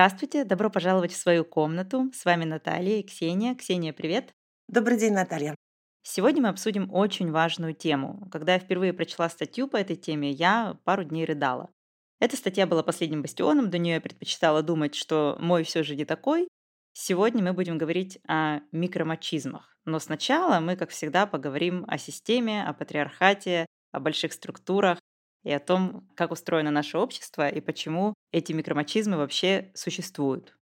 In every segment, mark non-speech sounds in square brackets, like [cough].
Здравствуйте, добро пожаловать в свою комнату. С вами Наталья и Ксения. Ксения, привет. Добрый день, Наталья. Сегодня мы обсудим очень важную тему. Когда я впервые прочла статью по этой теме, я пару дней рыдала. Эта статья была последним бастионом, до нее я предпочитала думать, что мой все же не такой. Сегодня мы будем говорить о микромачизмах. Но сначала мы, как всегда, поговорим о системе, о патриархате, о больших структурах и о том, как устроено наше общество и почему эти микромачизмы вообще существуют.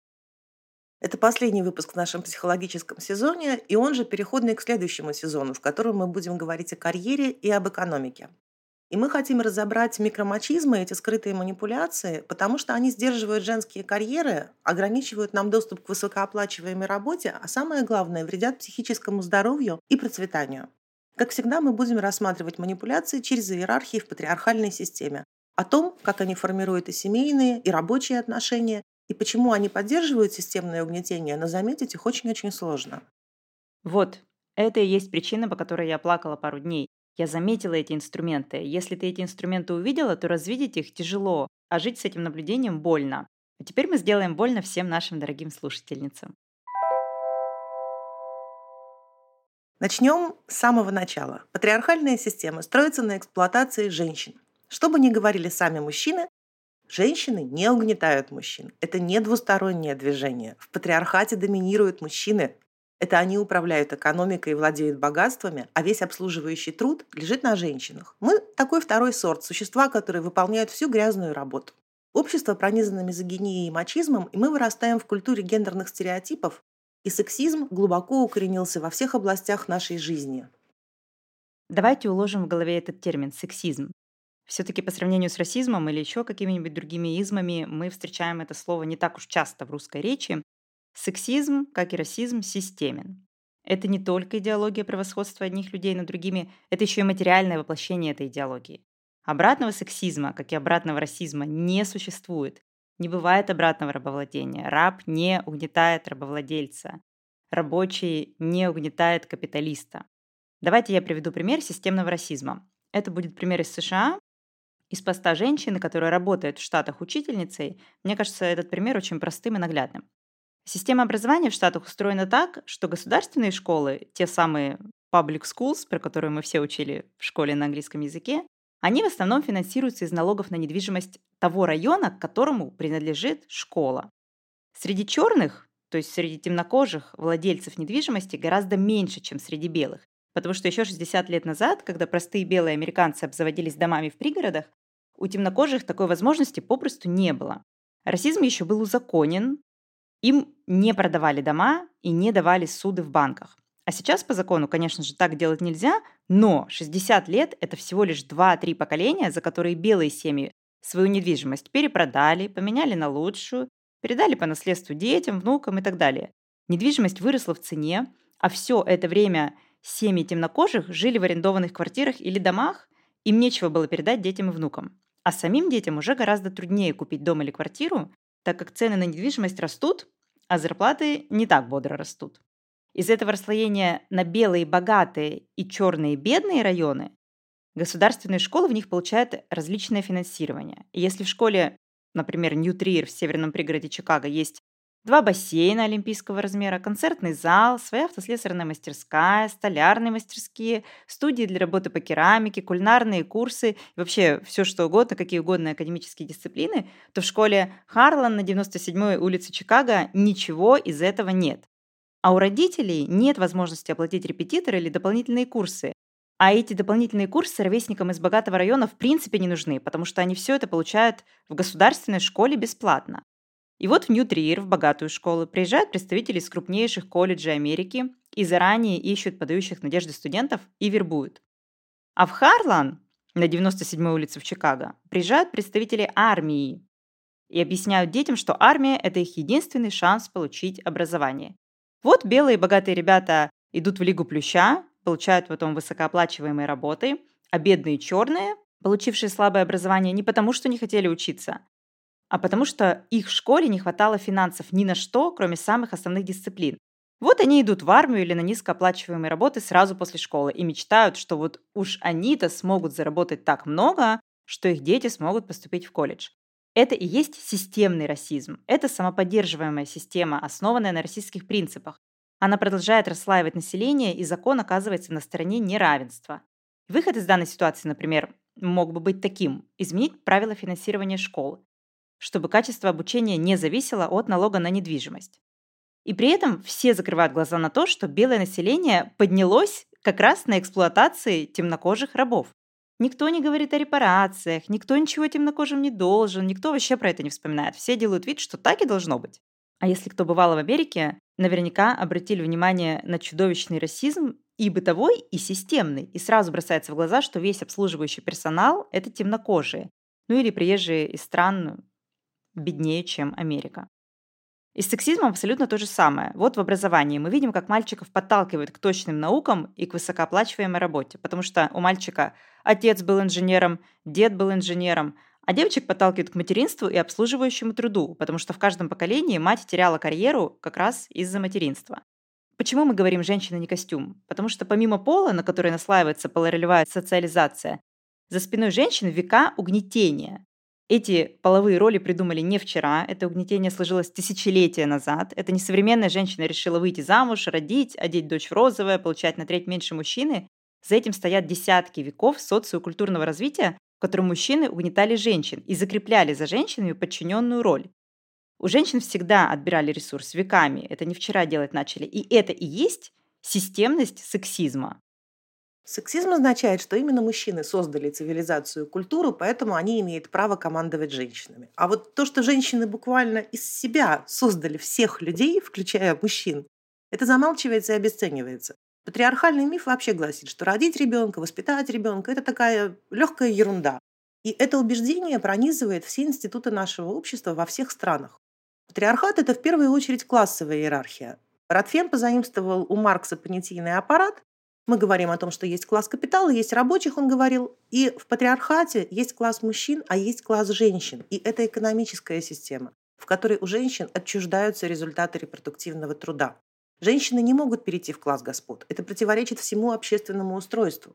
Это последний выпуск в нашем психологическом сезоне, и он же переходный к следующему сезону, в котором мы будем говорить о карьере и об экономике. И мы хотим разобрать микромачизмы, эти скрытые манипуляции, потому что они сдерживают женские карьеры, ограничивают нам доступ к высокооплачиваемой работе, а самое главное, вредят психическому здоровью и процветанию. Как всегда, мы будем рассматривать манипуляции через иерархии в патриархальной системе, о том, как они формируют и семейные, и рабочие отношения, и почему они поддерживают системное угнетение, но заметить их очень-очень сложно. Вот, это и есть причина, по которой я плакала пару дней. Я заметила эти инструменты. Если ты эти инструменты увидела, то развидеть их тяжело, а жить с этим наблюдением больно. А теперь мы сделаем больно всем нашим дорогим слушательницам. Начнем с самого начала. Патриархальная система строится на эксплуатации женщин. Что бы ни говорили сами мужчины, Женщины не угнетают мужчин. Это не двустороннее движение. В патриархате доминируют мужчины. Это они управляют экономикой и владеют богатствами, а весь обслуживающий труд лежит на женщинах. Мы такой второй сорт, существа, которые выполняют всю грязную работу. Общество пронизано мизогинией и мачизмом, и мы вырастаем в культуре гендерных стереотипов, и сексизм глубоко укоренился во всех областях нашей жизни. Давайте уложим в голове этот термин «сексизм». Все-таки по сравнению с расизмом или еще какими-нибудь другими измами мы встречаем это слово не так уж часто в русской речи. Сексизм, как и расизм, системен. Это не только идеология превосходства одних людей над другими, это еще и материальное воплощение этой идеологии. Обратного сексизма, как и обратного расизма, не существует. Не бывает обратного рабовладения. Раб не угнетает рабовладельца. Рабочий не угнетает капиталиста. Давайте я приведу пример системного расизма. Это будет пример из США, из поста женщины, которая работает в Штатах учительницей, мне кажется, этот пример очень простым и наглядным. Система образования в Штатах устроена так, что государственные школы, те самые public schools, про которые мы все учили в школе на английском языке, они в основном финансируются из налогов на недвижимость того района, к которому принадлежит школа. Среди черных, то есть среди темнокожих владельцев недвижимости гораздо меньше, чем среди белых. Потому что еще 60 лет назад, когда простые белые американцы обзаводились домами в пригородах, у темнокожих такой возможности попросту не было. Расизм еще был узаконен, им не продавали дома и не давали суды в банках. А сейчас по закону, конечно же, так делать нельзя, но 60 лет – это всего лишь 2-3 поколения, за которые белые семьи свою недвижимость перепродали, поменяли на лучшую, передали по наследству детям, внукам и так далее. Недвижимость выросла в цене, а все это время семьи темнокожих жили в арендованных квартирах или домах, им нечего было передать детям и внукам. А самим детям уже гораздо труднее купить дом или квартиру, так как цены на недвижимость растут, а зарплаты не так бодро растут. Из этого расслоения на белые богатые и черные бедные районы государственные школы в них получают различное финансирование. И если в школе, например, Нью-Триер в северном пригороде Чикаго есть Два бассейна олимпийского размера, концертный зал, своя автослесарная мастерская, столярные мастерские, студии для работы по керамике, кулинарные курсы, вообще все что угодно, какие угодно академические дисциплины, то в школе Харлан на 97-й улице Чикаго ничего из этого нет. А у родителей нет возможности оплатить репетиторы или дополнительные курсы. А эти дополнительные курсы ровесникам из богатого района в принципе не нужны, потому что они все это получают в государственной школе бесплатно. И вот в Нью-Триер, в богатую школу, приезжают представители из крупнейших колледжей Америки и заранее ищут подающих надежды студентов и вербуют. А в Харлан, на 97-й улице в Чикаго, приезжают представители армии и объясняют детям, что армия – это их единственный шанс получить образование. Вот белые богатые ребята идут в Лигу Плюща, получают потом высокооплачиваемые работы, а бедные черные, получившие слабое образование не потому, что не хотели учиться, а потому что их школе не хватало финансов ни на что, кроме самых основных дисциплин. Вот они идут в армию или на низкооплачиваемые работы сразу после школы и мечтают, что вот уж они-то смогут заработать так много, что их дети смогут поступить в колледж. Это и есть системный расизм. Это самоподдерживаемая система, основанная на российских принципах. Она продолжает расслаивать население, и закон оказывается на стороне неравенства. Выход из данной ситуации, например, мог бы быть таким – изменить правила финансирования школ, чтобы качество обучения не зависело от налога на недвижимость. И при этом все закрывают глаза на то, что белое население поднялось как раз на эксплуатации темнокожих рабов. Никто не говорит о репарациях, никто ничего темнокожим не должен, никто вообще про это не вспоминает. Все делают вид, что так и должно быть. А если кто бывал в Америке, наверняка обратили внимание на чудовищный расизм и бытовой, и системный. И сразу бросается в глаза, что весь обслуживающий персонал – это темнокожие. Ну или приезжие из стран беднее, чем Америка. И с сексизмом абсолютно то же самое. Вот в образовании мы видим, как мальчиков подталкивают к точным наукам и к высокооплачиваемой работе, потому что у мальчика отец был инженером, дед был инженером, а девочек подталкивают к материнству и обслуживающему труду, потому что в каждом поколении мать теряла карьеру как раз из-за материнства. Почему мы говорим «женщина не костюм»? Потому что помимо пола, на который наслаивается полуролевая социализация, за спиной женщин века угнетения. Эти половые роли придумали не вчера, это угнетение сложилось тысячелетия назад. Это не современная женщина решила выйти замуж, родить, одеть дочь в розовое, получать на треть меньше мужчины. За этим стоят десятки веков социокультурного развития, в котором мужчины угнетали женщин и закрепляли за женщинами подчиненную роль. У женщин всегда отбирали ресурс веками. Это не вчера делать начали. И это и есть системность сексизма. Сексизм означает, что именно мужчины создали цивилизацию и культуру, поэтому они имеют право командовать женщинами. А вот то, что женщины буквально из себя создали всех людей, включая мужчин, это замалчивается и обесценивается. Патриархальный миф вообще гласит, что родить ребенка, воспитать ребенка – это такая легкая ерунда. И это убеждение пронизывает все институты нашего общества во всех странах. Патриархат – это в первую очередь классовая иерархия. Ротфен позаимствовал у Маркса понятийный аппарат. Мы говорим о том, что есть класс капитала, есть рабочих, он говорил. И в патриархате есть класс мужчин, а есть класс женщин. И это экономическая система, в которой у женщин отчуждаются результаты репродуктивного труда. Женщины не могут перейти в класс господ. Это противоречит всему общественному устройству.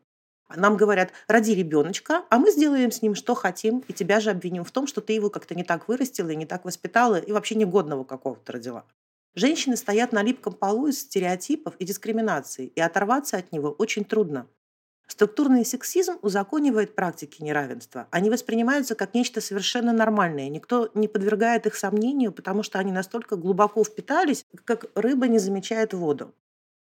Нам говорят, роди ребеночка, а мы сделаем с ним, что хотим, и тебя же обвиним в том, что ты его как-то не так вырастила и не так воспитала, и вообще негодного какого-то родила. Женщины стоят на липком полу из стереотипов и дискриминации, и оторваться от него очень трудно. Структурный сексизм узаконивает практики неравенства. Они воспринимаются как нечто совершенно нормальное. Никто не подвергает их сомнению, потому что они настолько глубоко впитались, как рыба не замечает воду.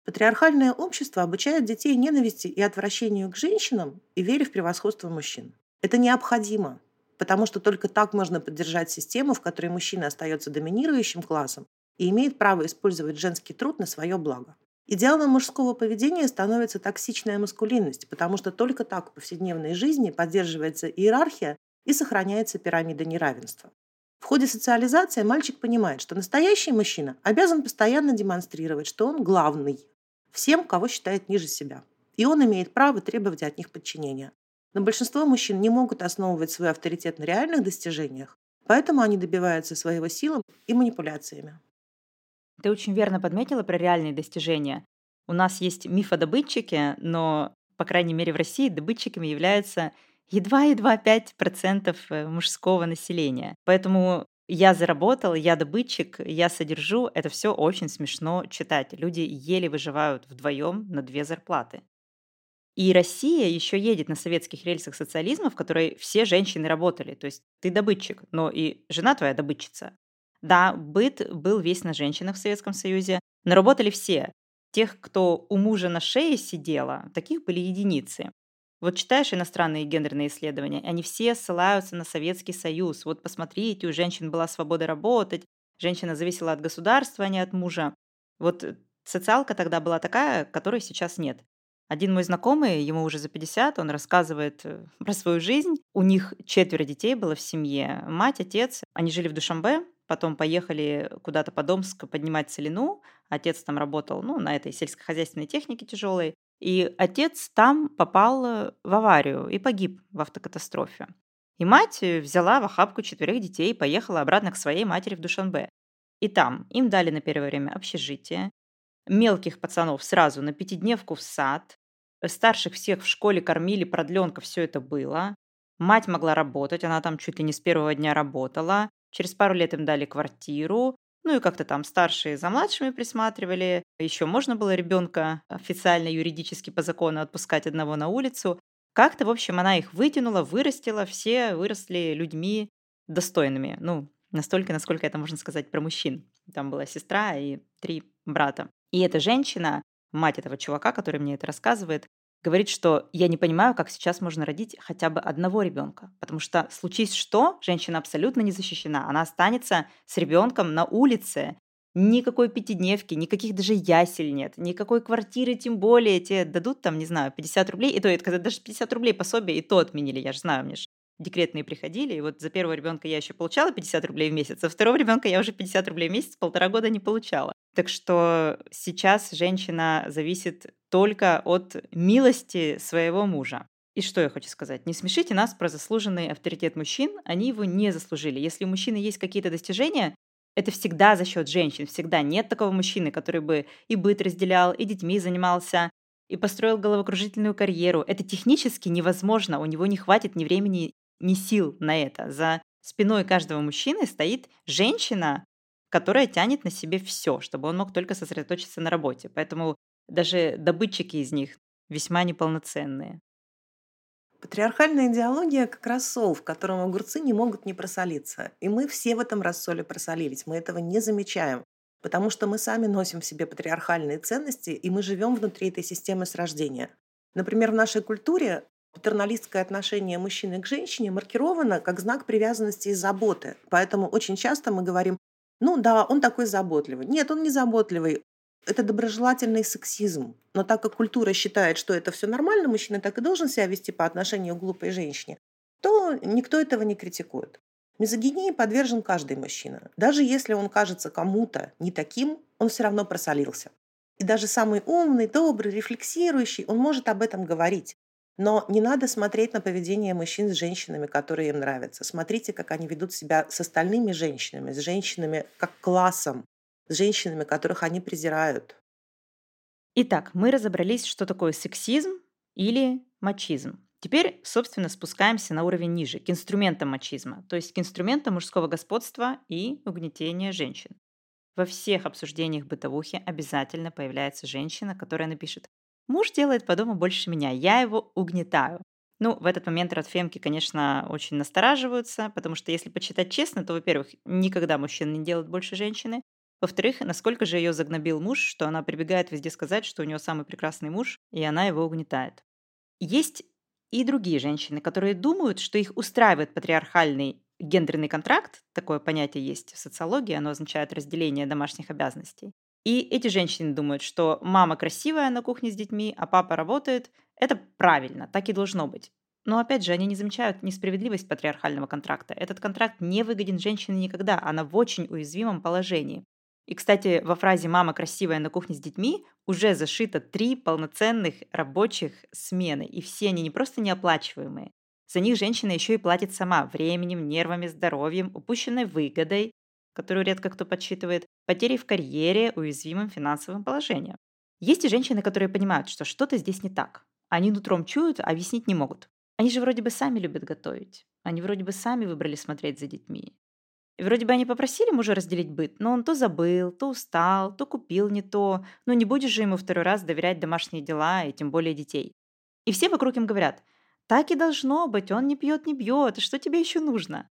Патриархальное общество обучает детей ненависти и отвращению к женщинам и вере в превосходство мужчин. Это необходимо, потому что только так можно поддержать систему, в которой мужчина остается доминирующим классом и имеет право использовать женский труд на свое благо. Идеалом мужского поведения становится токсичная маскулинность, потому что только так в повседневной жизни поддерживается иерархия и сохраняется пирамида неравенства. В ходе социализации мальчик понимает, что настоящий мужчина обязан постоянно демонстрировать, что он главный, всем, кого считает ниже себя. И он имеет право требовать от них подчинения. Но большинство мужчин не могут основывать свой авторитет на реальных достижениях, поэтому они добиваются своего силы и манипуляциями. Ты очень верно подметила про реальные достижения. У нас есть миф о добытчике, но, по крайней мере, в России добытчиками являются едва-едва 5% э, мужского населения. Поэтому я заработал, я добытчик, я содержу. Это все очень смешно читать. Люди еле выживают вдвоем на две зарплаты. И Россия еще едет на советских рельсах социализма, в которой все женщины работали. То есть ты добытчик, но и жена твоя добытчица. Да, быт был весь на женщинах в Советском Союзе, но работали все. Тех, кто у мужа на шее сидела, таких были единицы. Вот читаешь иностранные гендерные исследования, они все ссылаются на Советский Союз. Вот посмотрите, у женщин была свобода работать, женщина зависела от государства, а не от мужа. Вот социалка тогда была такая, которой сейчас нет. Один мой знакомый, ему уже за 50, он рассказывает э, про свою жизнь. У них четверо детей было в семье. Мать, отец. Они жили в Душамбе, потом поехали куда-то по Домск поднимать целину. Отец там работал ну, на этой сельскохозяйственной технике тяжелой. И отец там попал в аварию и погиб в автокатастрофе. И мать э, взяла в охапку четверых детей и поехала обратно к своей матери в Душанбе. И там им дали на первое время общежитие, мелких пацанов сразу на пятидневку в сад, старших всех в школе кормили, продленка, все это было. Мать могла работать, она там чуть ли не с первого дня работала. Через пару лет им дали квартиру. Ну и как-то там старшие за младшими присматривали. Еще можно было ребенка официально, юридически по закону отпускать одного на улицу. Как-то, в общем, она их вытянула, вырастила, все выросли людьми достойными. Ну, настолько, насколько это можно сказать про мужчин. Там была сестра и три брата. И эта женщина, мать этого чувака, который мне это рассказывает, говорит, что я не понимаю, как сейчас можно родить хотя бы одного ребенка, потому что случись что, женщина абсолютно не защищена, она останется с ребенком на улице, никакой пятидневки, никаких даже ясель нет, никакой квартиры, тем более тебе дадут там, не знаю, 50 рублей, и то, это даже 50 рублей пособие, и то отменили, я же знаю, мне же декретные приходили, и вот за первого ребенка я еще получала 50 рублей в месяц, а второго ребенка я уже 50 рублей в месяц полтора года не получала. Так что сейчас женщина зависит только от милости своего мужа. И что я хочу сказать? Не смешите нас про заслуженный авторитет мужчин, они его не заслужили. Если у мужчины есть какие-то достижения, это всегда за счет женщин, всегда. Нет такого мужчины, который бы и быт разделял, и детьми занимался, и построил головокружительную карьеру. Это технически невозможно, у него не хватит ни времени, ни сил на это. За спиной каждого мужчины стоит женщина, которая тянет на себе все, чтобы он мог только сосредоточиться на работе. Поэтому даже добытчики из них весьма неполноценные. Патриархальная идеология как рассол, в котором огурцы не могут не просолиться. И мы все в этом рассоле просолились. Мы этого не замечаем. Потому что мы сами носим в себе патриархальные ценности, и мы живем внутри этой системы с рождения. Например, в нашей культуре патерналистское отношение мужчины к женщине маркировано как знак привязанности и заботы. Поэтому очень часто мы говорим, ну да, он такой заботливый. Нет, он не заботливый. Это доброжелательный сексизм. Но так как культура считает, что это все нормально, мужчина так и должен себя вести по отношению к глупой женщине, то никто этого не критикует. Мизогинии подвержен каждый мужчина. Даже если он кажется кому-то не таким, он все равно просолился. И даже самый умный, добрый, рефлексирующий, он может об этом говорить. Но не надо смотреть на поведение мужчин с женщинами, которые им нравятся. Смотрите, как они ведут себя с остальными женщинами, с женщинами как классом, с женщинами, которых они презирают. Итак, мы разобрались, что такое сексизм или мачизм. Теперь, собственно, спускаемся на уровень ниже, к инструментам мачизма, то есть к инструментам мужского господства и угнетения женщин. Во всех обсуждениях бытовухи обязательно появляется женщина, которая напишет Муж делает по дому больше меня, я его угнетаю. Ну, в этот момент родфемки, конечно, очень настораживаются, потому что если почитать честно, то, во-первых, никогда мужчина не делает больше женщины. Во-вторых, насколько же ее загнобил муж, что она прибегает везде сказать, что у нее самый прекрасный муж, и она его угнетает. Есть и другие женщины, которые думают, что их устраивает патриархальный гендерный контракт, такое понятие есть в социологии, оно означает разделение домашних обязанностей. И эти женщины думают, что мама красивая на кухне с детьми, а папа работает. Это правильно, так и должно быть. Но опять же, они не замечают несправедливость патриархального контракта. Этот контракт не выгоден женщине никогда, она в очень уязвимом положении. И, кстати, во фразе «мама красивая на кухне с детьми» уже зашито три полноценных рабочих смены, и все они не просто неоплачиваемые. За них женщина еще и платит сама временем, нервами, здоровьем, упущенной выгодой, которую редко кто подсчитывает, потери в карьере, уязвимым финансовым положением. Есть и женщины, которые понимают, что что-то здесь не так. Они нутром чуют, а объяснить не могут. Они же вроде бы сами любят готовить. Они вроде бы сами выбрали смотреть за детьми. И вроде бы они попросили мужа разделить быт, но он то забыл, то устал, то купил не то. Ну не будешь же ему второй раз доверять домашние дела и тем более детей. И все вокруг им говорят, так и должно быть, он не пьет, не бьет, что тебе еще нужно?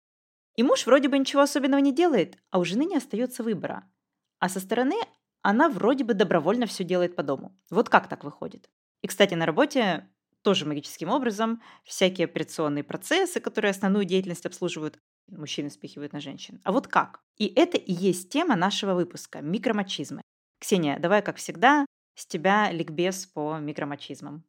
И муж вроде бы ничего особенного не делает, а у жены не остается выбора. А со стороны она вроде бы добровольно все делает по дому. Вот как так выходит? И, кстати, на работе тоже магическим образом всякие операционные процессы, которые основную деятельность обслуживают, мужчины спихивают на женщин. А вот как? И это и есть тема нашего выпуска – микромачизмы. Ксения, давай, как всегда, с тебя ликбез по микромачизмам.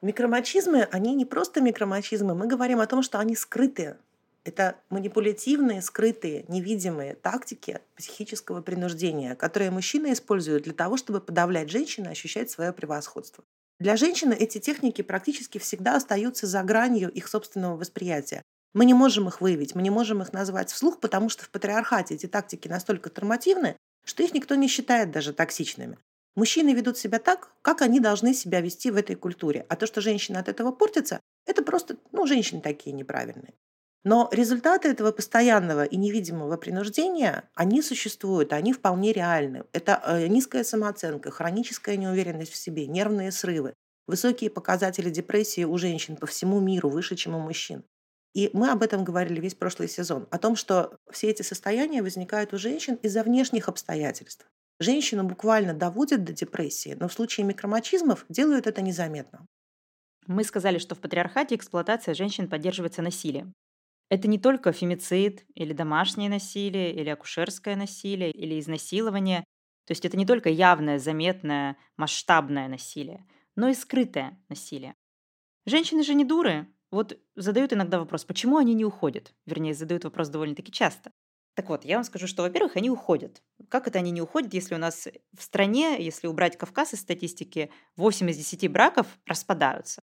Микромачизмы, они не просто микромачизмы, мы говорим о том, что они скрытые. Это манипулятивные, скрытые, невидимые тактики психического принуждения, которые мужчины используют для того, чтобы подавлять женщину и ощущать свое превосходство. Для женщины эти техники практически всегда остаются за гранью их собственного восприятия. Мы не можем их выявить, мы не можем их назвать вслух, потому что в патриархате эти тактики настолько тормативны, что их никто не считает даже токсичными. Мужчины ведут себя так, как они должны себя вести в этой культуре. А то, что женщина от этого портится, Это просто, ну, женщины такие неправильные. Но результаты этого постоянного и невидимого принуждения, они существуют, они вполне реальны. Это э, низкая самооценка, хроническая неуверенность в себе, нервные срывы, высокие показатели депрессии у женщин по всему миру, выше, чем у мужчин. И мы об этом говорили весь прошлый сезон, о том, что все эти состояния возникают у женщин из-за внешних обстоятельств. Женщину буквально доводят до депрессии, но в случае микромачизмов делают это незаметно. Мы сказали, что в патриархате эксплуатация женщин поддерживается насилием. Это не только фемицид или домашнее насилие, или акушерское насилие, или изнасилование. То есть это не только явное, заметное, масштабное насилие, но и скрытое насилие. Женщины же не дуры. Вот задают иногда вопрос, почему они не уходят? Вернее, задают вопрос довольно-таки часто. Так вот, я вам скажу, что, во-первых, они уходят. Как это они не уходят, если у нас в стране, если убрать Кавказ из статистики, 8 из 10 браков распадаются?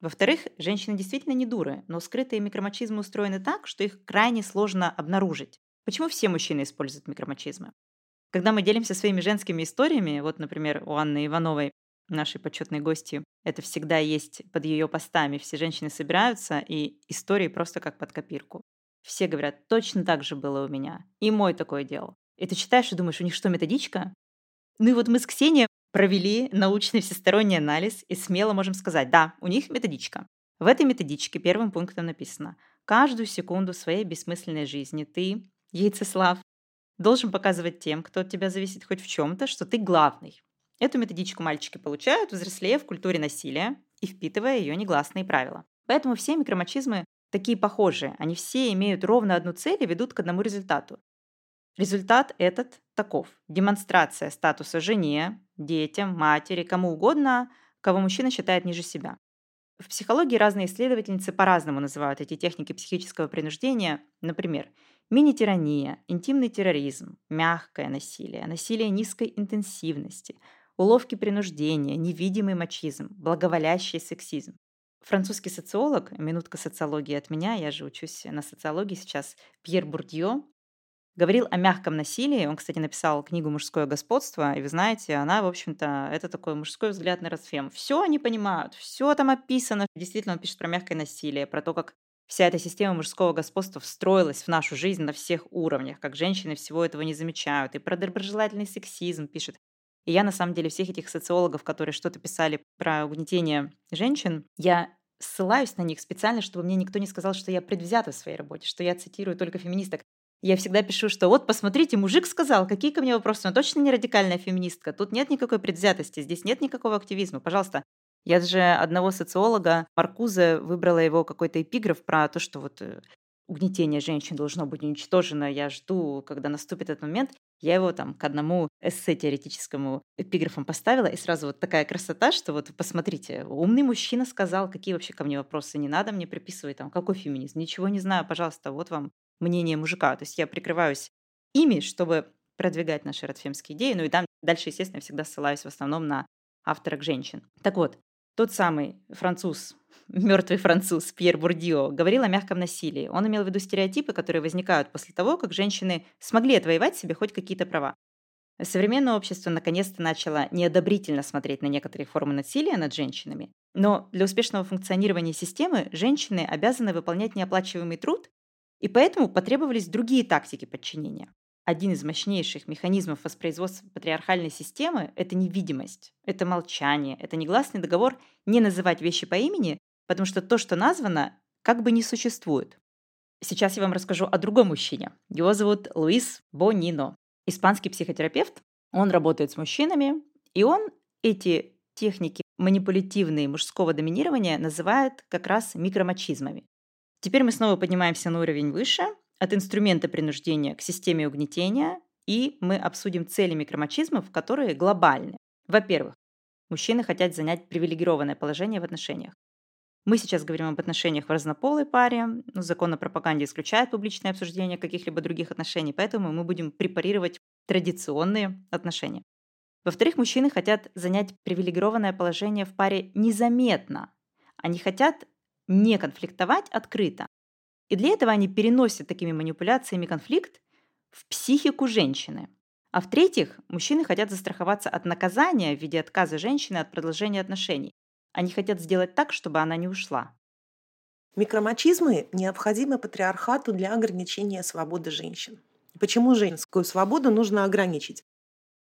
Во-вторых, женщины действительно не дуры, но скрытые микромачизмы устроены так, что их крайне сложно обнаружить. Почему все мужчины используют микромачизмы? Когда мы делимся своими женскими историями, вот, например, у Анны Ивановой, нашей почетной гости, это всегда есть под ее постами. Все женщины собираются, и истории просто как под копирку. Все говорят, точно так же было у меня. И мой такое делал. И ты читаешь и думаешь, у них что, методичка? Ну и вот мы с Ксенией провели научный всесторонний анализ и смело можем сказать, да, у них методичка. В этой методичке первым пунктом написано, каждую секунду своей бессмысленной жизни ты, яйцеслав, должен показывать тем, кто от тебя зависит хоть в чем-то, что ты главный. Эту методичку мальчики получают, взрослея в культуре насилия и впитывая ее негласные правила. Поэтому все микромачизмы такие похожие. Они все имеют ровно одну цель и ведут к одному результату. Результат этот таков. Демонстрация статуса жене, детям, матери, кому угодно, кого мужчина считает ниже себя. В психологии разные исследовательницы по-разному называют эти техники психического принуждения. Например, мини-тирания, интимный терроризм, мягкое насилие, насилие низкой интенсивности, уловки принуждения, невидимый мачизм, благоволящий сексизм. Французский социолог, минутка социологии от меня, я же учусь на социологии сейчас, Пьер Бурдье, говорил о мягком насилии. Он, кстати, написал книгу «Мужское господство», и вы знаете, она, в общем-то, это такой мужской взгляд на расфем. Все они понимают, все там описано. Действительно, он пишет про мягкое насилие, про то, как вся эта система мужского господства встроилась в нашу жизнь на всех уровнях, как женщины всего этого не замечают. И про доброжелательный сексизм пишет. И я, на самом деле, всех этих социологов, которые что-то писали про угнетение женщин, я ссылаюсь на них специально, чтобы мне никто не сказал, что я предвзята в своей работе, что я цитирую только феминисток. Я всегда пишу, что вот посмотрите, мужик сказал, какие ко мне вопросы, он точно не радикальная феминистка, тут нет никакой предвзятости, здесь нет никакого активизма, пожалуйста. Я же одного социолога, Маркуза, выбрала его какой-то эпиграф про то, что вот э, угнетение женщин должно быть уничтожено, я жду, когда наступит этот момент. Я его там к одному эссе теоретическому эпиграфом поставила, и сразу вот такая красота, что вот посмотрите, умный мужчина сказал, какие вообще ко мне вопросы, не надо мне приписывать там, какой феминизм, ничего не знаю, пожалуйста, вот вам мнение мужика. То есть я прикрываюсь ими, чтобы продвигать наши радфемские идеи. Ну и там дальше, естественно, я всегда ссылаюсь в основном на авторок женщин. Так вот, тот самый француз, [laughs] мертвый француз Пьер Бурдио говорил о мягком насилии. Он имел в виду стереотипы, которые возникают после того, как женщины смогли отвоевать себе хоть какие-то права. Современное общество наконец-то начало неодобрительно смотреть на некоторые формы насилия над женщинами, но для успешного функционирования системы женщины обязаны выполнять неоплачиваемый труд и поэтому потребовались другие тактики подчинения. Один из мощнейших механизмов воспроизводства патриархальной системы – это невидимость, это молчание, это негласный договор не называть вещи по имени, потому что то, что названо, как бы не существует. Сейчас я вам расскажу о другом мужчине. Его зовут Луис Бонино. Испанский психотерапевт. Он работает с мужчинами, и он эти техники манипулятивные мужского доминирования называет как раз микромачизмами. Теперь мы снова поднимаемся на уровень выше, от инструмента принуждения к системе угнетения, и мы обсудим цели микромачизмов, которые глобальны. Во-первых, мужчины хотят занять привилегированное положение в отношениях. Мы сейчас говорим об отношениях в разнополой паре. Ну, закон о пропаганде исключает публичное обсуждение каких-либо других отношений, поэтому мы будем препарировать традиционные отношения. Во-вторых, мужчины хотят занять привилегированное положение в паре незаметно. Они хотят не конфликтовать открыто. И для этого они переносят такими манипуляциями конфликт в психику женщины. А в-третьих, мужчины хотят застраховаться от наказания в виде отказа женщины от продолжения отношений. Они хотят сделать так, чтобы она не ушла. Микромачизмы необходимы патриархату для ограничения свободы женщин. Почему женскую свободу нужно ограничить?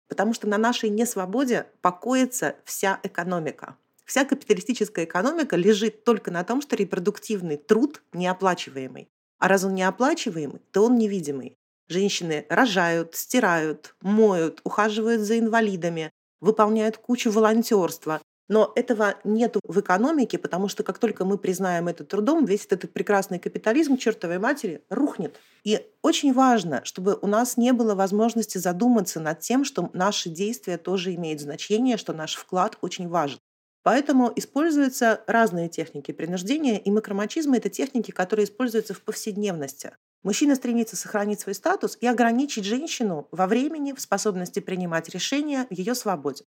Потому что на нашей несвободе покоится вся экономика. Вся капиталистическая экономика лежит только на том, что репродуктивный труд неоплачиваемый. А раз он неоплачиваемый, то он невидимый. Женщины рожают, стирают, моют, ухаживают за инвалидами, выполняют кучу волонтерства, но этого нет в экономике, потому что как только мы признаем это трудом, весь этот прекрасный капитализм чертовой матери рухнет. И очень важно, чтобы у нас не было возможности задуматься над тем, что наши действия тоже имеют значение, что наш вклад очень важен. Поэтому используются разные техники принуждения, и макромачизм – это техники, которые используются в повседневности. Мужчина стремится сохранить свой статус и ограничить женщину во времени, в способности принимать решения, в ее свободе.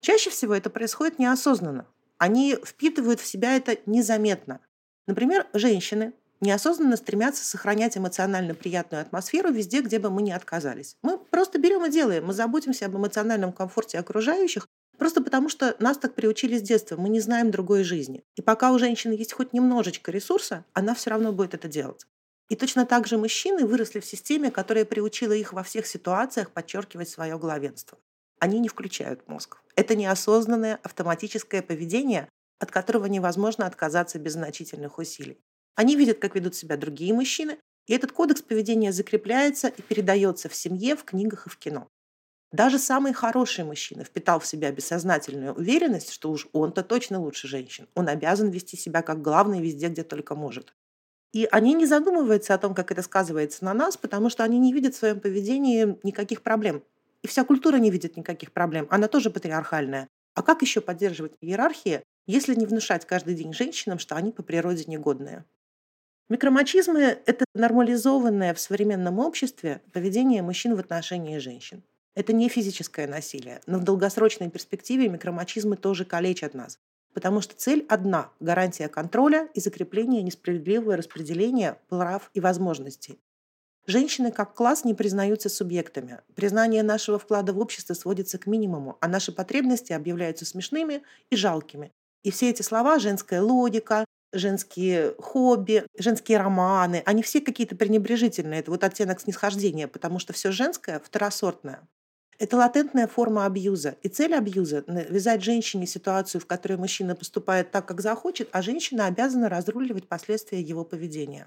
Чаще всего это происходит неосознанно. Они впитывают в себя это незаметно. Например, женщины неосознанно стремятся сохранять эмоционально приятную атмосферу везде, где бы мы ни отказались. Мы просто берем и делаем. Мы заботимся об эмоциональном комфорте окружающих, Просто потому, что нас так приучили с детства, мы не знаем другой жизни. И пока у женщины есть хоть немножечко ресурса, она все равно будет это делать. И точно так же мужчины выросли в системе, которая приучила их во всех ситуациях подчеркивать свое главенство они не включают мозг. Это неосознанное автоматическое поведение, от которого невозможно отказаться без значительных усилий. Они видят, как ведут себя другие мужчины, и этот кодекс поведения закрепляется и передается в семье, в книгах и в кино. Даже самый хороший мужчина впитал в себя бессознательную уверенность, что уж он-то точно лучше женщин. Он обязан вести себя как главный везде, где только может. И они не задумываются о том, как это сказывается на нас, потому что они не видят в своем поведении никаких проблем. И вся культура не видит никаких проблем. Она тоже патриархальная. А как еще поддерживать иерархии, если не внушать каждый день женщинам, что они по природе негодные? Микромачизмы – это нормализованное в современном обществе поведение мужчин в отношении женщин. Это не физическое насилие, но в долгосрочной перспективе микромачизмы тоже калечат нас, потому что цель одна – гарантия контроля и закрепления несправедливого распределения прав и возможностей. Женщины как класс не признаются субъектами. Признание нашего вклада в общество сводится к минимуму, а наши потребности объявляются смешными и жалкими. И все эти слова «женская логика», женские хобби, женские романы, они все какие-то пренебрежительные. Это вот оттенок снисхождения, потому что все женское второсортное. Это латентная форма абьюза. И цель абьюза – навязать женщине ситуацию, в которой мужчина поступает так, как захочет, а женщина обязана разруливать последствия его поведения.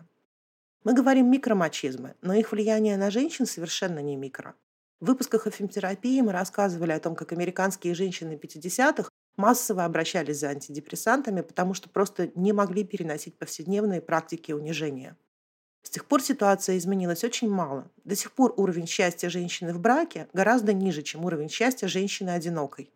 Мы говорим микромачизмы, но их влияние на женщин совершенно не микро. В выпусках о фемтерапии мы рассказывали о том, как американские женщины 50-х массово обращались за антидепрессантами, потому что просто не могли переносить повседневные практики унижения. С тех пор ситуация изменилась очень мало. До сих пор уровень счастья женщины в браке гораздо ниже, чем уровень счастья женщины одинокой.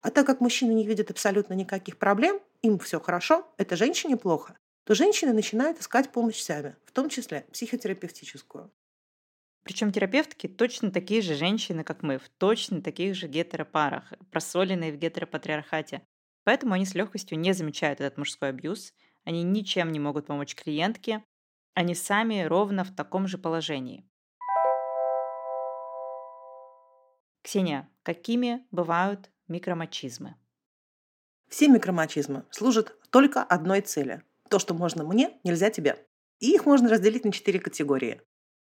А так как мужчины не видят абсолютно никаких проблем, им все хорошо, это женщине плохо, то женщины начинают искать помощь сами, в том числе психотерапевтическую. Причем терапевтки точно такие же женщины, как мы, в точно таких же гетеропарах, просоленные в гетеропатриархате. Поэтому они с легкостью не замечают этот мужской абьюз, они ничем не могут помочь клиентке, они сами ровно в таком же положении. Ксения, какими бывают микромачизмы? Все микромачизмы служат только одной цели то, что можно мне, нельзя тебе. И их можно разделить на четыре категории.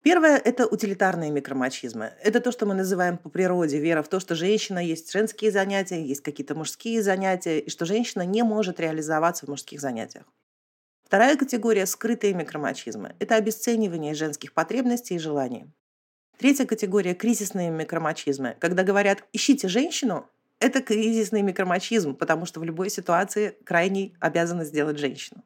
Первое – это утилитарные микромачизмы. Это то, что мы называем по природе вера в то, что женщина есть женские занятия, есть какие-то мужские занятия, и что женщина не может реализоваться в мужских занятиях. Вторая категория – скрытые микромачизмы. Это обесценивание женских потребностей и желаний. Третья категория – кризисные микромачизмы. Когда говорят «ищите женщину», это кризисный микромачизм, потому что в любой ситуации крайней обязана сделать женщину.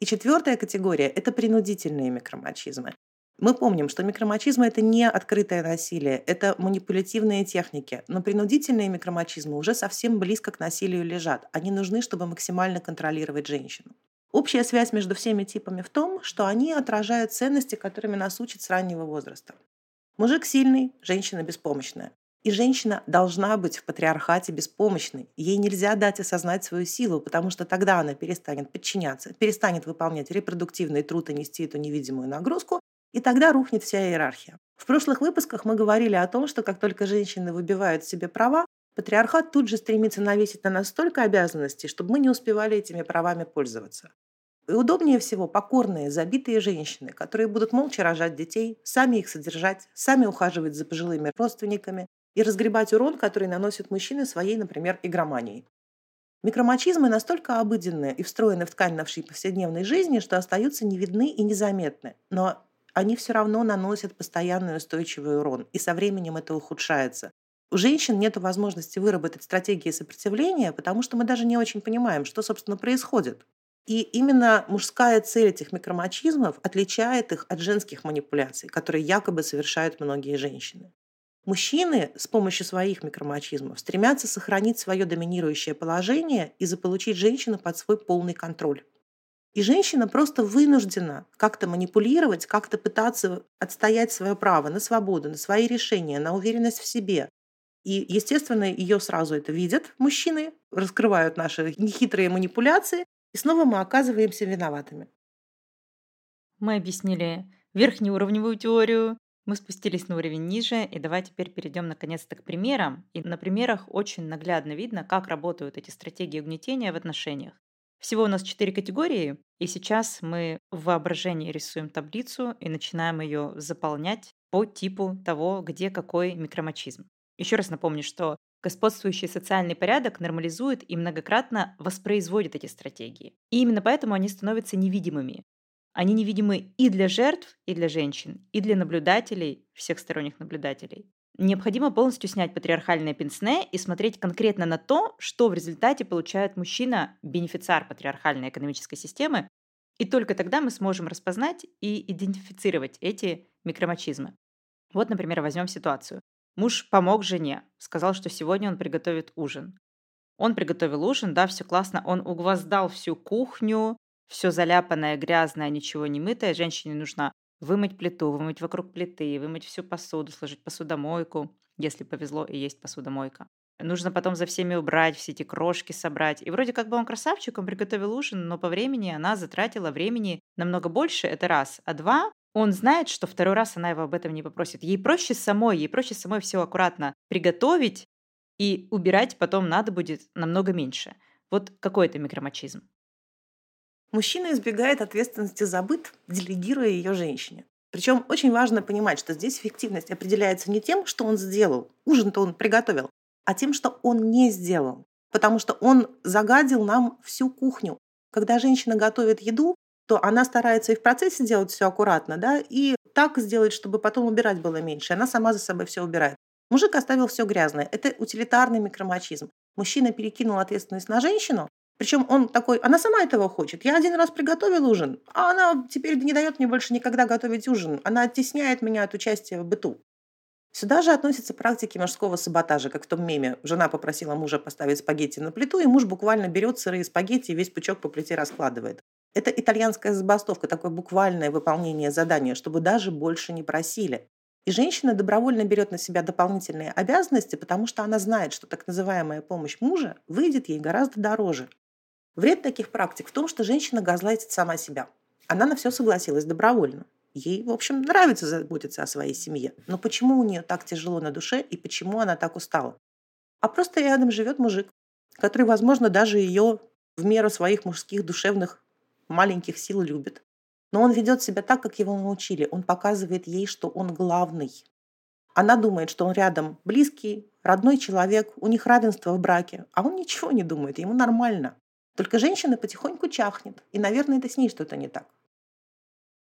И четвертая категория – это принудительные микромачизмы. Мы помним, что микромачизмы – это не открытое насилие, это манипулятивные техники. Но принудительные микромачизмы уже совсем близко к насилию лежат. Они нужны, чтобы максимально контролировать женщину. Общая связь между всеми типами в том, что они отражают ценности, которыми нас учат с раннего возраста. Мужик сильный, женщина беспомощная. И женщина должна быть в патриархате беспомощной. Ей нельзя дать осознать свою силу, потому что тогда она перестанет подчиняться, перестанет выполнять репродуктивный труд и нести эту невидимую нагрузку, и тогда рухнет вся иерархия. В прошлых выпусках мы говорили о том, что как только женщины выбивают себе права, патриархат тут же стремится навесить на нас столько обязанностей, чтобы мы не успевали этими правами пользоваться. И удобнее всего покорные, забитые женщины, которые будут молча рожать детей, сами их содержать, сами ухаживать за пожилыми родственниками и разгребать урон, который наносят мужчины своей, например, игроманией. Микромачизмы настолько обыденные и встроены в ткань нашей повседневной жизни, что остаются не видны и незаметны. Но они все равно наносят постоянный устойчивый урон, и со временем это ухудшается. У женщин нет возможности выработать стратегии сопротивления, потому что мы даже не очень понимаем, что, собственно, происходит. И именно мужская цель этих микромачизмов отличает их от женских манипуляций, которые якобы совершают многие женщины. Мужчины с помощью своих микромачизмов стремятся сохранить свое доминирующее положение и заполучить женщину под свой полный контроль. И женщина просто вынуждена как-то манипулировать, как-то пытаться отстоять свое право на свободу, на свои решения, на уверенность в себе. И, естественно, ее сразу это видят мужчины, раскрывают наши нехитрые манипуляции, и снова мы оказываемся виноватыми. Мы объяснили верхнеуровневую теорию, мы спустились на уровень ниже, и давай теперь перейдем наконец-то к примерам. И на примерах очень наглядно видно, как работают эти стратегии угнетения в отношениях. Всего у нас четыре категории, и сейчас мы в воображении рисуем таблицу и начинаем ее заполнять по типу того, где какой микромачизм. Еще раз напомню, что Господствующий социальный порядок нормализует и многократно воспроизводит эти стратегии. И именно поэтому они становятся невидимыми. Они невидимы и для жертв, и для женщин, и для наблюдателей, всех сторонних наблюдателей. Необходимо полностью снять патриархальное пенсне и смотреть конкретно на то, что в результате получает мужчина, бенефициар патриархальной экономической системы, и только тогда мы сможем распознать и идентифицировать эти микромачизмы. Вот, например, возьмем ситуацию. Муж помог жене, сказал, что сегодня он приготовит ужин. Он приготовил ужин, да, все классно, он угвоздал всю кухню, все заляпанное, грязное, ничего не мытое. Женщине нужно вымыть плиту, вымыть вокруг плиты, вымыть всю посуду, сложить посудомойку, если повезло и есть посудомойка. Нужно потом за всеми убрать, все эти крошки собрать. И вроде как бы он красавчик, он приготовил ужин, но по времени она затратила времени намного больше, это раз. А два, он знает, что второй раз она его об этом не попросит. Ей проще самой, ей проще самой все аккуратно приготовить, и убирать потом надо будет намного меньше. Вот какой это микромачизм? Мужчина избегает ответственности за быт, делегируя ее женщине. Причем очень важно понимать, что здесь эффективность определяется не тем, что он сделал, ужин-то он приготовил, а тем, что он не сделал. Потому что он загадил нам всю кухню. Когда женщина готовит еду, то она старается и в процессе делать все аккуратно, да, и так сделать, чтобы потом убирать было меньше. Она сама за собой все убирает. Мужик оставил все грязное. Это утилитарный микромачизм. Мужчина перекинул ответственность на женщину, причем он такой, она сама этого хочет. Я один раз приготовил ужин, а она теперь не дает мне больше никогда готовить ужин. Она оттесняет меня от участия в быту. Сюда же относятся практики мужского саботажа, как в том меме. Жена попросила мужа поставить спагетти на плиту, и муж буквально берет сырые спагетти и весь пучок по плите раскладывает. Это итальянская забастовка, такое буквальное выполнение задания, чтобы даже больше не просили. И женщина добровольно берет на себя дополнительные обязанности, потому что она знает, что так называемая помощь мужа выйдет ей гораздо дороже. Вред таких практик в том, что женщина газлайтит сама себя. Она на все согласилась добровольно. Ей, в общем, нравится заботиться о своей семье. Но почему у нее так тяжело на душе и почему она так устала? А просто рядом живет мужик, который, возможно, даже ее в меру своих мужских душевных маленьких сил любит. Но он ведет себя так, как его научили. Он показывает ей, что он главный. Она думает, что он рядом близкий, родной человек, у них равенство в браке. А он ничего не думает, ему нормально. Только женщина потихоньку чахнет. И, наверное, это с ней что-то не так.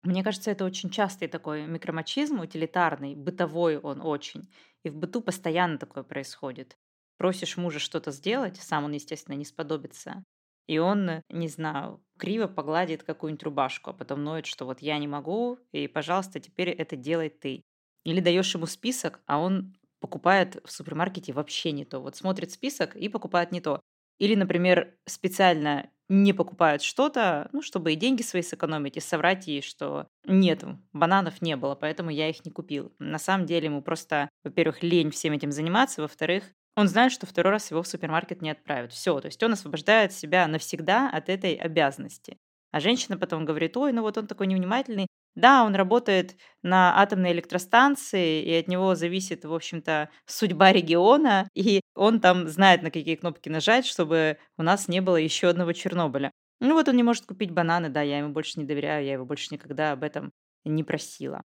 Мне кажется, это очень частый такой микромачизм, утилитарный, бытовой он очень. И в быту постоянно такое происходит. Просишь мужа что-то сделать, сам он, естественно, не сподобится. И он, не знаю, криво погладит какую-нибудь рубашку, а потом ноет, что вот я не могу, и, пожалуйста, теперь это делай ты. Или даешь ему список, а он покупает в супермаркете вообще не то. Вот смотрит список и покупает не то. Или, например, специально не покупает что-то, ну, чтобы и деньги свои сэкономить, и соврать ей, что нет, бананов не было, поэтому я их не купил. На самом деле ему просто, во-первых, лень всем этим заниматься, во-вторых, он знает, что второй раз его в супермаркет не отправят. Все, то есть он освобождает себя навсегда от этой обязанности. А женщина потом говорит, ой, ну вот он такой невнимательный. Да, он работает на атомной электростанции, и от него зависит, в общем-то, судьба региона, и он там знает, на какие кнопки нажать, чтобы у нас не было еще одного Чернобыля. Ну вот он не может купить бананы, да, я ему больше не доверяю, я его больше никогда об этом не просила.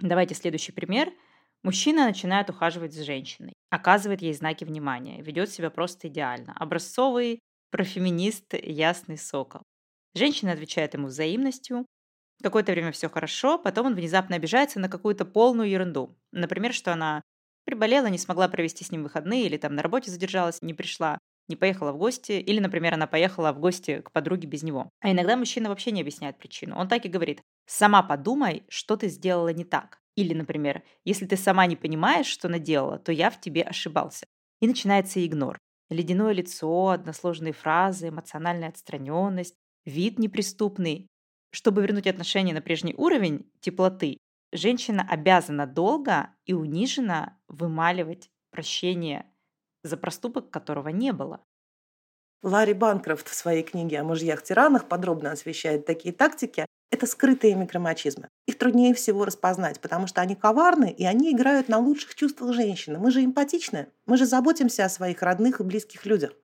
Давайте следующий пример. Мужчина начинает ухаживать за женщиной, оказывает ей знаки внимания, ведет себя просто идеально. Образцовый профеминист ясный сокол. Женщина отвечает ему взаимностью. Какое-то время все хорошо, потом он внезапно обижается на какую-то полную ерунду. Например, что она приболела, не смогла провести с ним выходные, или там на работе задержалась, не пришла, не поехала в гости, или, например, она поехала в гости к подруге без него. А иногда мужчина вообще не объясняет причину. Он так и говорит, сама подумай, что ты сделала не так. Или, например, если ты сама не понимаешь, что наделала, то я в тебе ошибался. И начинается игнор. Ледяное лицо, односложные фразы, эмоциональная отстраненность, вид неприступный. Чтобы вернуть отношения на прежний уровень теплоты, женщина обязана долго и униженно вымаливать прощение за проступок которого не было. Ларри Банкрофт в своей книге о мужьях-тиранах подробно освещает такие тактики. Это скрытые микромачизмы. Их труднее всего распознать, потому что они коварны, и они играют на лучших чувствах женщины. Мы же эмпатичны, мы же заботимся о своих родных и близких людях.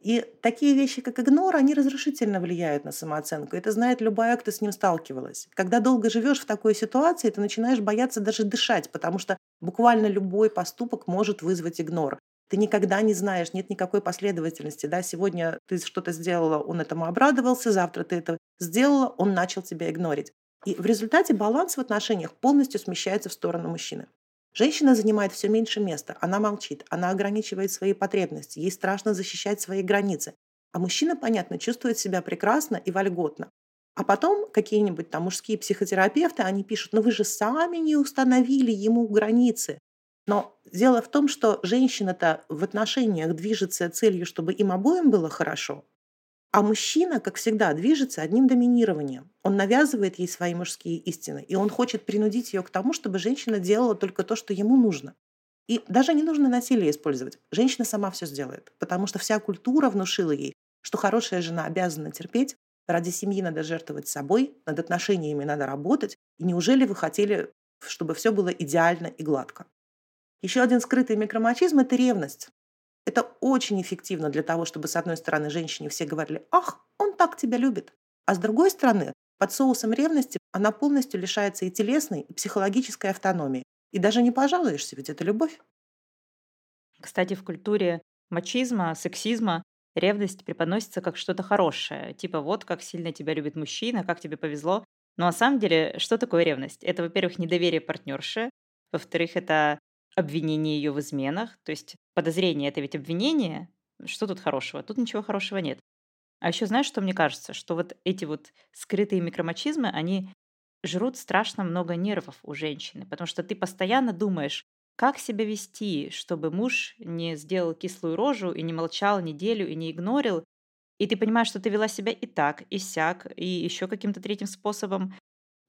И такие вещи, как игнор, они разрушительно влияют на самооценку. Это знает любая, кто с ним сталкивалась. Когда долго живешь в такой ситуации, ты начинаешь бояться даже дышать, потому что буквально любой поступок может вызвать игнор. Ты никогда не знаешь, нет никакой последовательности. Да? Сегодня ты что-то сделала, он этому обрадовался, завтра ты это сделала, он начал тебя игнорить. И в результате баланс в отношениях полностью смещается в сторону мужчины. Женщина занимает все меньше места, она молчит, она ограничивает свои потребности, ей страшно защищать свои границы. А мужчина, понятно, чувствует себя прекрасно и вольготно. А потом какие-нибудь там мужские психотерапевты, они пишут, ну вы же сами не установили ему границы. Но дело в том, что женщина-то в отношениях движется целью, чтобы им обоим было хорошо, а мужчина, как всегда, движется одним доминированием. Он навязывает ей свои мужские истины, и он хочет принудить ее к тому, чтобы женщина делала только то, что ему нужно. И даже не нужно насилие использовать. Женщина сама все сделает, потому что вся культура внушила ей, что хорошая жена обязана терпеть, ради семьи надо жертвовать собой, над отношениями надо работать. И неужели вы хотели, чтобы все было идеально и гладко? Еще один скрытый микромачизм – это ревность. Это очень эффективно для того, чтобы, с одной стороны, женщине все говорили «Ах, он так тебя любит», а с другой стороны, под соусом ревности она полностью лишается и телесной, и психологической автономии. И даже не пожалуешься, ведь это любовь. Кстати, в культуре мачизма, сексизма ревность преподносится как что-то хорошее. Типа вот как сильно тебя любит мужчина, как тебе повезло. Но на самом деле, что такое ревность? Это, во-первых, недоверие партнерши. Во-вторых, это обвинение ее в изменах. То есть подозрение – это ведь обвинение. Что тут хорошего? Тут ничего хорошего нет. А еще знаешь, что мне кажется? Что вот эти вот скрытые микромачизмы, они жрут страшно много нервов у женщины, потому что ты постоянно думаешь, как себя вести, чтобы муж не сделал кислую рожу и не молчал неделю и не игнорил, и ты понимаешь, что ты вела себя и так, и сяк, и еще каким-то третьим способом,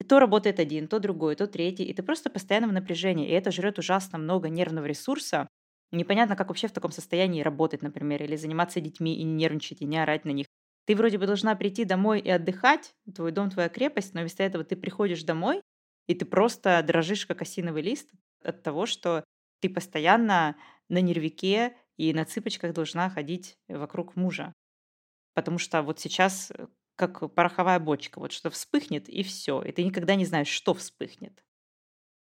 то работает один, то другой, то третий, и ты просто постоянно в напряжении, и это жрет ужасно много нервного ресурса. Непонятно, как вообще в таком состоянии работать, например, или заниматься детьми и не нервничать, и не орать на них. Ты вроде бы должна прийти домой и отдыхать, твой дом, твоя крепость, но вместо этого ты приходишь домой, и ты просто дрожишь, как осиновый лист от того, что ты постоянно на нервике и на цыпочках должна ходить вокруг мужа. Потому что вот сейчас э, как пороховая бочка, вот что вспыхнет и все, и ты никогда не знаешь, что вспыхнет.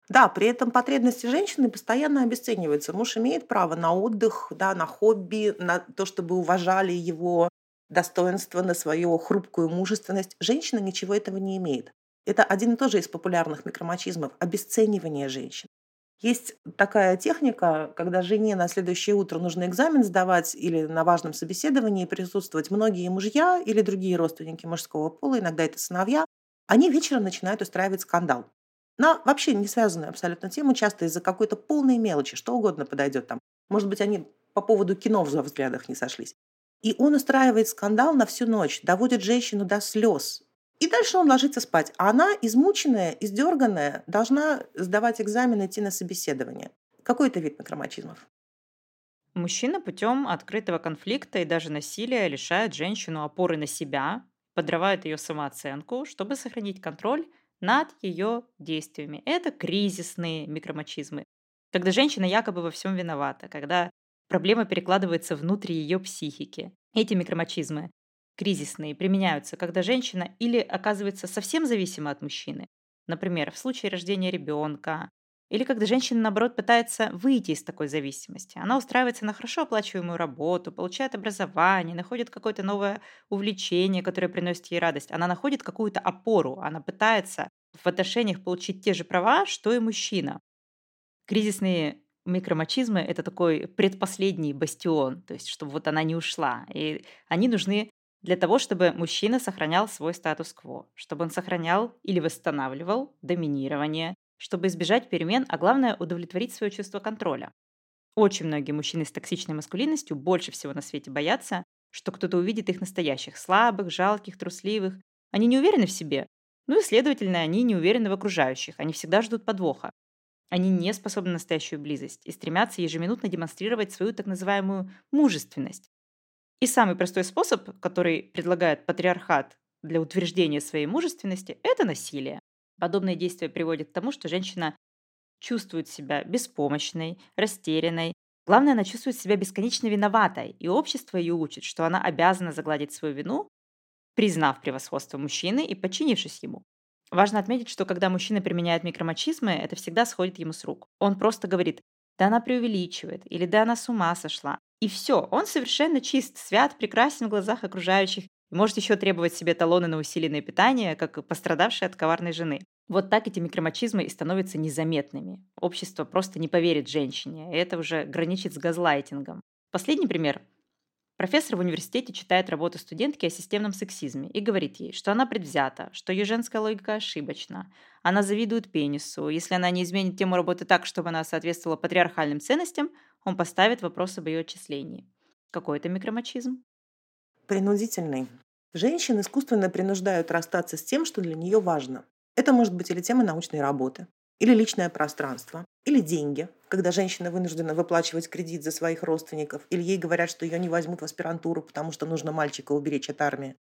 Да, при этом потребности женщины постоянно обесцениваются. Муж имеет право на отдых, да, на хобби, на то, чтобы уважали его достоинство, на свою хрупкую мужественность. Женщина ничего этого не имеет. Это один и тоже из популярных микромачизмов – обесценивание женщин. Есть такая техника, когда жене на следующее утро нужно экзамен сдавать или на важном собеседовании присутствовать многие мужья или другие родственники мужского пола, иногда это сыновья, они вечером начинают устраивать скандал. На вообще не связанную абсолютно тему, часто из-за какой-то полной мелочи, что угодно подойдет там. Может быть, они по поводу кино в взглядах не сошлись. И он устраивает скандал на всю ночь, доводит женщину до слез, и дальше он ложится спать. А она, измученная, издерганная, должна сдавать экзамен, идти на собеседование. Какой это вид микромачизмов? Мужчина путем открытого конфликта и даже насилия лишает женщину опоры на себя, подрывает ее самооценку, чтобы сохранить контроль над ее действиями. Это кризисные микромачизмы. Когда женщина якобы во всем виновата, когда проблема перекладывается внутрь ее психики. Эти микромачизмы кризисные применяются, когда женщина или оказывается совсем зависима от мужчины, например, в случае рождения ребенка, или когда женщина, наоборот, пытается выйти из такой зависимости. Она устраивается на хорошо оплачиваемую работу, получает образование, находит какое-то новое увлечение, которое приносит ей радость. Она находит какую-то опору, она пытается в отношениях получить те же права, что и мужчина. Кризисные микромачизмы – это такой предпоследний бастион, то есть чтобы вот она не ушла. И они нужны для того, чтобы мужчина сохранял свой статус-кво, чтобы он сохранял или восстанавливал доминирование, чтобы избежать перемен, а главное – удовлетворить свое чувство контроля. Очень многие мужчины с токсичной маскулинностью больше всего на свете боятся, что кто-то увидит их настоящих, слабых, жалких, трусливых. Они не уверены в себе, ну и, следовательно, они не уверены в окружающих, они всегда ждут подвоха. Они не способны на настоящую близость и стремятся ежеминутно демонстрировать свою так называемую мужественность. И самый простой способ, который предлагает патриархат для утверждения своей мужественности, это насилие. Подобные действия приводят к тому, что женщина чувствует себя беспомощной, растерянной. Главное, она чувствует себя бесконечно виноватой, и общество ее учит, что она обязана загладить свою вину, признав превосходство мужчины и подчинившись ему. Важно отметить, что когда мужчина применяет микромачизмы, это всегда сходит ему с рук. Он просто говорит «да она преувеличивает» или «да она с ума сошла». И все, он совершенно чист, свят, прекрасен в глазах окружающих и может еще требовать себе талоны на усиленное питание, как пострадавший от коварной жены. Вот так эти микромачизмы и становятся незаметными. Общество просто не поверит женщине, и это уже граничит с газлайтингом. Последний пример. Профессор в университете читает работу студентки о системном сексизме и говорит ей, что она предвзята, что ее женская логика ошибочна. Она завидует пенису. Если она не изменит тему работы так, чтобы она соответствовала патриархальным ценностям, он поставит вопрос об ее отчислении. Какой это микромачизм? Принудительный. Женщин искусственно принуждают расстаться с тем, что для нее важно. Это может быть или тема научной работы, или личное пространство, или деньги, когда женщина вынуждена выплачивать кредит за своих родственников, или ей говорят, что ее не возьмут в аспирантуру, потому что нужно мальчика уберечь от армии.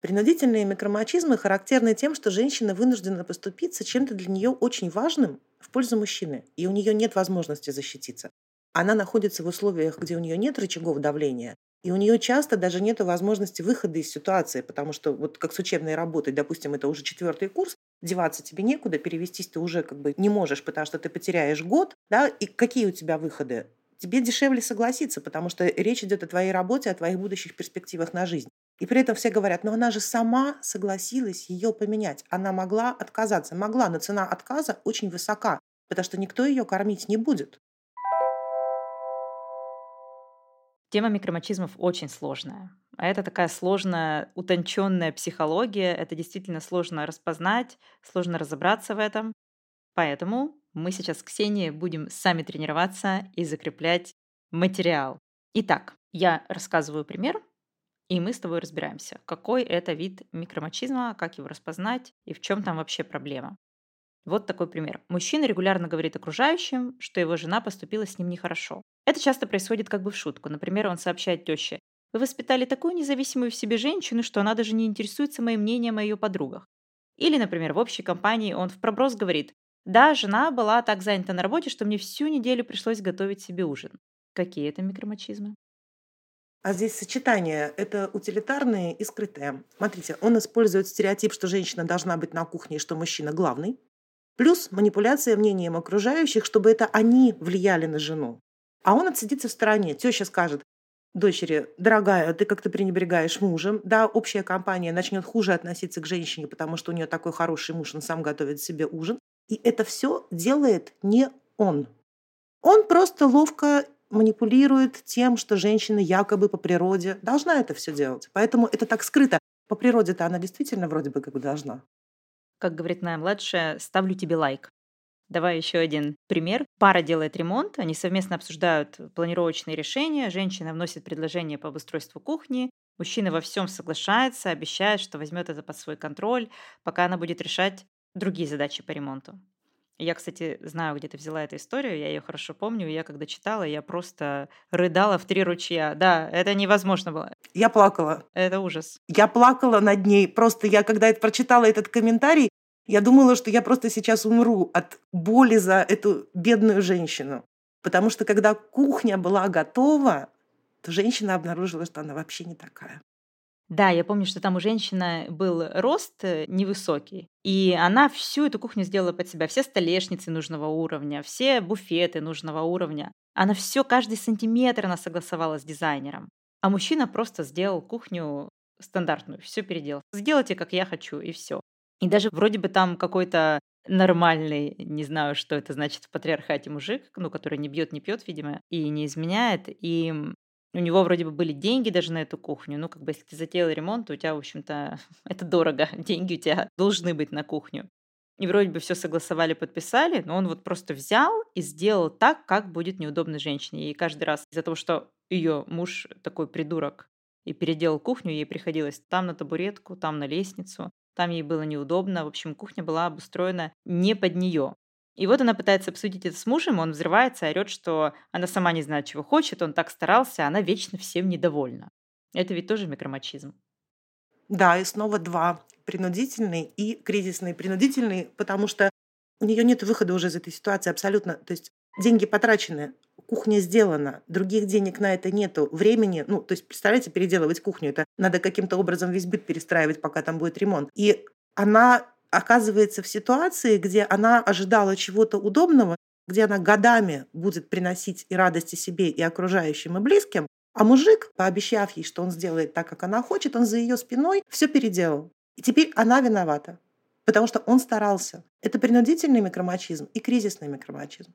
Принудительные микромачизмы характерны тем, что женщина вынуждена поступиться чем-то для нее очень важным в пользу мужчины, и у нее нет возможности защититься. Она находится в условиях, где у нее нет рычагов давления, и у нее часто даже нет возможности выхода из ситуации, потому что вот как с учебной работой, допустим, это уже четвертый курс, деваться тебе некуда, перевестись ты уже как бы не можешь, потому что ты потеряешь год, да, и какие у тебя выходы? Тебе дешевле согласиться, потому что речь идет о твоей работе, о твоих будущих перспективах на жизнь. И при этом все говорят, но она же сама согласилась ее поменять. Она могла отказаться. Могла, но цена отказа очень высока, потому что никто ее кормить не будет. Тема микромачизмов очень сложная. А это такая сложная, утонченная психология. Это действительно сложно распознать, сложно разобраться в этом. Поэтому мы сейчас с Ксенией будем сами тренироваться и закреплять материал. Итак, я рассказываю пример, и мы с тобой разбираемся, какой это вид микромачизма, как его распознать и в чем там вообще проблема. Вот такой пример. Мужчина регулярно говорит окружающим, что его жена поступила с ним нехорошо. Это часто происходит как бы в шутку. Например, он сообщает теще, вы воспитали такую независимую в себе женщину, что она даже не интересуется моим мнением о ее подругах. Или, например, в общей компании он в проброс говорит, да, жена была так занята на работе, что мне всю неделю пришлось готовить себе ужин. Какие это микромачизмы? А здесь сочетание – это утилитарное и скрытое. Смотрите, он использует стереотип, что женщина должна быть на кухне, что мужчина главный. Плюс манипуляция мнением окружающих, чтобы это они влияли на жену. А он отсидится в стороне. Теща скажет, дочери, дорогая, ты как-то пренебрегаешь мужем, да, общая компания начнет хуже относиться к женщине, потому что у нее такой хороший муж, он сам готовит себе ужин. И это все делает не он. Он просто ловко манипулирует тем, что женщина якобы по природе должна это все делать. Поэтому это так скрыто. По природе-то она действительно вроде бы как бы должна. Как говорит моя младшая, ставлю тебе лайк. Давай еще один пример. Пара делает ремонт, они совместно обсуждают планировочные решения, женщина вносит предложение по обустройству кухни, мужчина во всем соглашается, обещает, что возьмет это под свой контроль, пока она будет решать другие задачи по ремонту. Я, кстати, знаю, где ты взяла эту историю, я ее хорошо помню. Я когда читала, я просто рыдала в три ручья. Да, это невозможно было. Я плакала. Это ужас. Я плакала над ней. Просто я, когда я прочитала этот комментарий, я думала, что я просто сейчас умру от боли за эту бедную женщину. Потому что когда кухня была готова, то женщина обнаружила, что она вообще не такая. Да, я помню, что там у женщины был рост э, невысокий, и она всю эту кухню сделала под себя. Все столешницы нужного уровня, все буфеты нужного уровня. Она все, каждый сантиметр она согласовала с дизайнером. А мужчина просто сделал кухню стандартную, все переделал. Сделайте, как я хочу, и все. И даже вроде бы там какой-то нормальный, не знаю, что это значит в патриархате мужик, ну, который не бьет, не пьет, видимо, и не изменяет. И у него вроде бы были деньги даже на эту кухню. Ну, как бы, если ты затеял ремонт, то у тебя, в общем-то, [laughs] это дорого. [laughs] Деньги у тебя должны быть на кухню. И вроде бы все согласовали, подписали, но он вот просто взял и сделал так, как будет неудобно женщине. И каждый раз из-за того, что ее муж такой придурок и переделал кухню, ей приходилось там на табуретку, там на лестницу, там ей было неудобно. В общем, кухня была обустроена не под нее. И вот она пытается обсудить это с мужем, он взрывается, орет, что она сама не знает, чего хочет, он так старался, а она вечно всем недовольна. Это ведь тоже микромачизм. Да, и снова два. Принудительный и кризисный. Принудительный, потому что у нее нет выхода уже из этой ситуации абсолютно. То есть деньги потрачены, кухня сделана, других денег на это нету, времени, ну, то есть, представляете, переделывать кухню, это надо каким-то образом весь быт перестраивать, пока там будет ремонт. И она оказывается в ситуации, где она ожидала чего-то удобного, где она годами будет приносить и радости себе, и окружающим, и близким, а мужик, пообещав ей, что он сделает так, как она хочет, он за ее спиной все переделал. И теперь она виновата, потому что он старался. Это принудительный микромачизм и кризисный микромачизм.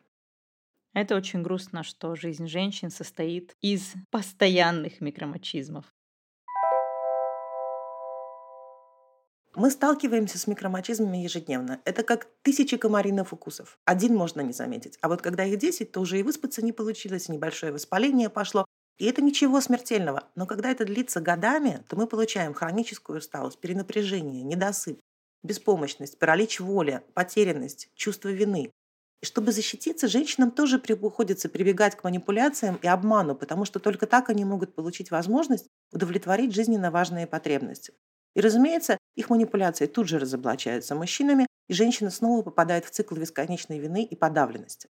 Это очень грустно, что жизнь женщин состоит из постоянных микромачизмов. Мы сталкиваемся с микромачизмами ежедневно. Это как тысячи комариных укусов. Один можно не заметить. А вот когда их 10, то уже и выспаться не получилось, небольшое воспаление пошло. И это ничего смертельного. Но когда это длится годами, то мы получаем хроническую усталость, перенапряжение, недосып, беспомощность, паралич воли, потерянность, чувство вины. Чтобы защититься, женщинам тоже приходится прибегать к манипуляциям и обману, потому что только так они могут получить возможность удовлетворить жизненно важные потребности. И, разумеется, их манипуляции тут же разоблачаются мужчинами, и женщина снова попадает в цикл бесконечной вины и подавленности.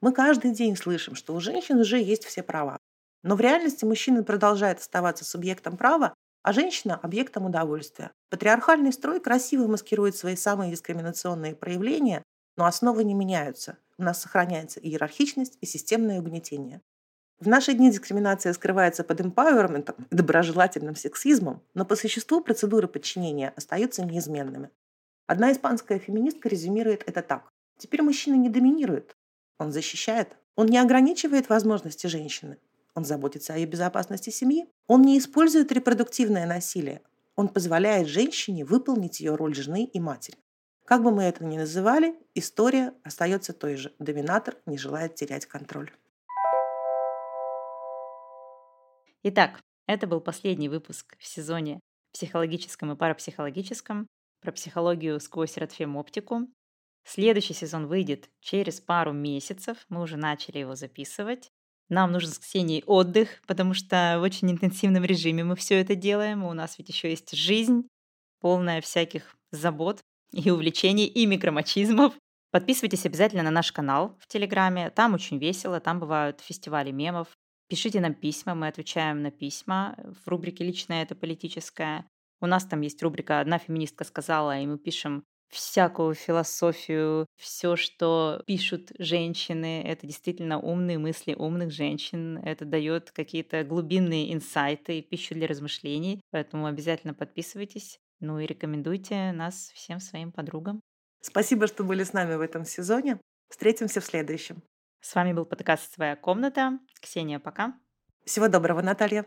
Мы каждый день слышим, что у женщин уже есть все права. Но в реальности мужчина продолжает оставаться субъектом права, а женщина – объектом удовольствия. Патриархальный строй красиво маскирует свои самые дискриминационные проявления, но основы не меняются. У нас сохраняется иерархичность и системное угнетение. В наши дни дискриминация скрывается под эмпауэрментом доброжелательным сексизмом, но по существу процедуры подчинения остаются неизменными. Одна испанская феминистка резюмирует это так. Теперь мужчина не доминирует, он защищает. Он не ограничивает возможности женщины, он заботится о ее безопасности семьи. Он не использует репродуктивное насилие, он позволяет женщине выполнить ее роль жены и матери. Как бы мы это ни называли, история остается той же. Доминатор не желает терять контроль. Итак, это был последний выпуск в сезоне психологическом и парапсихологическом про психологию сквозь Ротфем-оптику. Следующий сезон выйдет через пару месяцев. Мы уже начали его записывать. Нам нужен с Ксенией отдых, потому что в очень интенсивном режиме мы все это делаем. У нас ведь еще есть жизнь, полная всяких забот, и увлечений, и микромачизмов. Подписывайтесь обязательно на наш канал в Телеграме. Там очень весело, там бывают фестивали мемов. Пишите нам письма, мы отвечаем на письма. В рубрике «Личное это политическое». У нас там есть рубрика «Одна феминистка сказала», и мы пишем всякую философию, все, что пишут женщины, это действительно умные мысли умных женщин, это дает какие-то глубинные инсайты пищу для размышлений, поэтому обязательно подписывайтесь. Ну и рекомендуйте нас всем своим подругам. Спасибо, что были с нами в этом сезоне. Встретимся в следующем. С вами был подкаст «Своя комната». Ксения, пока. Всего доброго, Наталья.